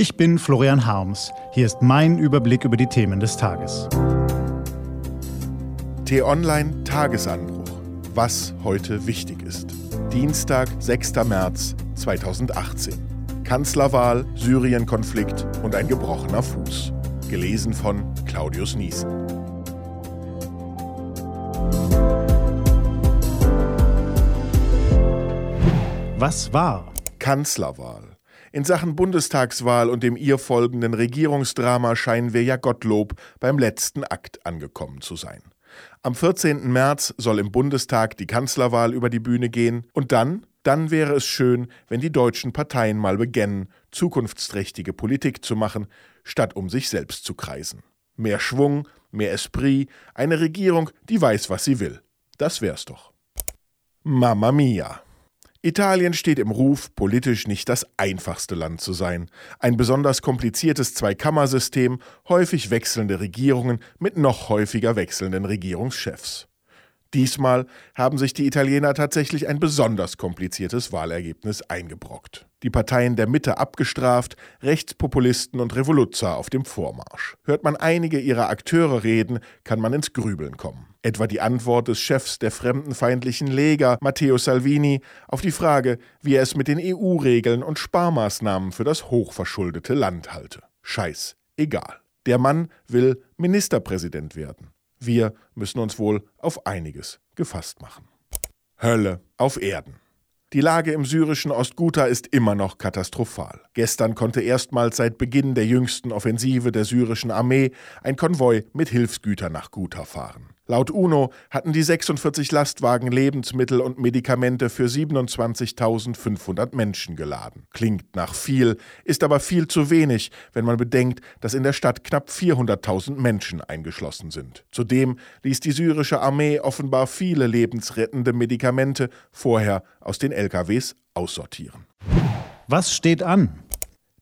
Ich bin Florian Harms. Hier ist mein Überblick über die Themen des Tages. T-Online Tagesanbruch. Was heute wichtig ist. Dienstag, 6. März 2018. Kanzlerwahl, Syrien-Konflikt und ein gebrochener Fuß. Gelesen von Claudius Niesen. Was war? Kanzlerwahl. In Sachen Bundestagswahl und dem ihr folgenden Regierungsdrama scheinen wir ja Gottlob beim letzten Akt angekommen zu sein. Am 14. März soll im Bundestag die Kanzlerwahl über die Bühne gehen und dann, dann wäre es schön, wenn die deutschen Parteien mal begännen, zukunftsträchtige Politik zu machen, statt um sich selbst zu kreisen. Mehr Schwung, mehr Esprit, eine Regierung, die weiß, was sie will. Das wär's doch. Mamma mia. Italien steht im Ruf, politisch nicht das einfachste Land zu sein. Ein besonders kompliziertes Zweikammersystem, häufig wechselnde Regierungen mit noch häufiger wechselnden Regierungschefs. Diesmal haben sich die Italiener tatsächlich ein besonders kompliziertes Wahlergebnis eingebrockt. Die Parteien der Mitte abgestraft, Rechtspopulisten und Revoluzzer auf dem Vormarsch. Hört man einige ihrer Akteure reden, kann man ins Grübeln kommen. Etwa die Antwort des Chefs der fremdenfeindlichen Lega, Matteo Salvini, auf die Frage, wie er es mit den EU-Regeln und Sparmaßnahmen für das hochverschuldete Land halte. Scheiß, egal. Der Mann will Ministerpräsident werden. Wir müssen uns wohl auf einiges gefasst machen. Hölle auf Erden. Die Lage im syrischen Ostguta ist immer noch katastrophal. Gestern konnte erstmals seit Beginn der jüngsten Offensive der syrischen Armee ein Konvoi mit Hilfsgütern nach Guta fahren. Laut UNO hatten die 46 Lastwagen Lebensmittel und Medikamente für 27.500 Menschen geladen. Klingt nach viel, ist aber viel zu wenig, wenn man bedenkt, dass in der Stadt knapp 400.000 Menschen eingeschlossen sind. Zudem ließ die syrische Armee offenbar viele lebensrettende Medikamente vorher aus den LKWs aussortieren. Was steht an?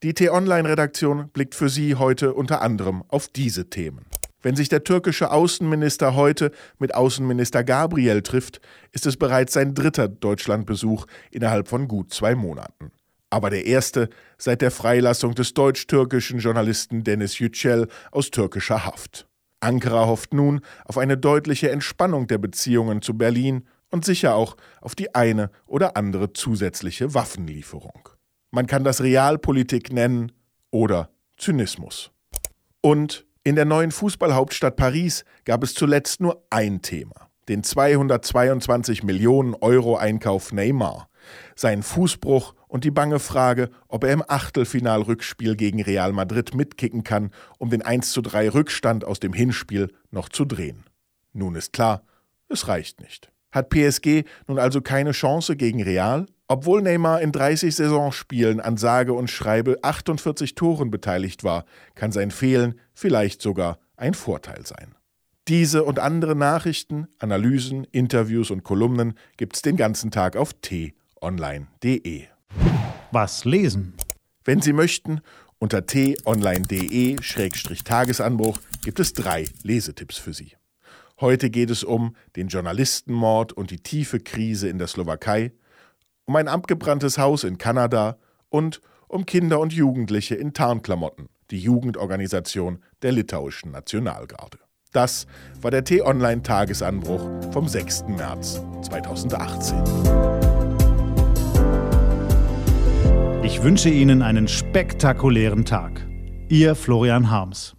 Die T-Online-Redaktion blickt für Sie heute unter anderem auf diese Themen. Wenn sich der türkische Außenminister heute mit Außenminister Gabriel trifft, ist es bereits sein dritter Deutschlandbesuch innerhalb von gut zwei Monaten. Aber der erste seit der Freilassung des deutsch-türkischen Journalisten Dennis Yücel aus türkischer Haft. Ankara hofft nun auf eine deutliche Entspannung der Beziehungen zu Berlin und sicher auch auf die eine oder andere zusätzliche Waffenlieferung. Man kann das Realpolitik nennen oder Zynismus. Und in der neuen Fußballhauptstadt Paris gab es zuletzt nur ein Thema, den 222 Millionen Euro Einkauf Neymar, seinen Fußbruch und die bange Frage, ob er im Achtelfinalrückspiel gegen Real Madrid mitkicken kann, um den 1:3 Rückstand aus dem Hinspiel noch zu drehen. Nun ist klar, es reicht nicht. Hat PSG nun also keine Chance gegen Real? Obwohl Neymar in 30 Saisonspielen an sage und schreibe 48 Toren beteiligt war, kann sein Fehlen vielleicht sogar ein Vorteil sein. Diese und andere Nachrichten, Analysen, Interviews und Kolumnen gibt's den ganzen Tag auf t-online.de. Was lesen? Wenn Sie möchten, unter t-online.de-tagesanbruch gibt es drei Lesetipps für Sie. Heute geht es um den Journalistenmord und die tiefe Krise in der Slowakei, um ein abgebranntes Haus in Kanada und um Kinder und Jugendliche in Tarnklamotten, die Jugendorganisation der litauischen Nationalgarde. Das war der T-Online-Tagesanbruch vom 6. März 2018. Ich wünsche Ihnen einen spektakulären Tag. Ihr Florian Harms.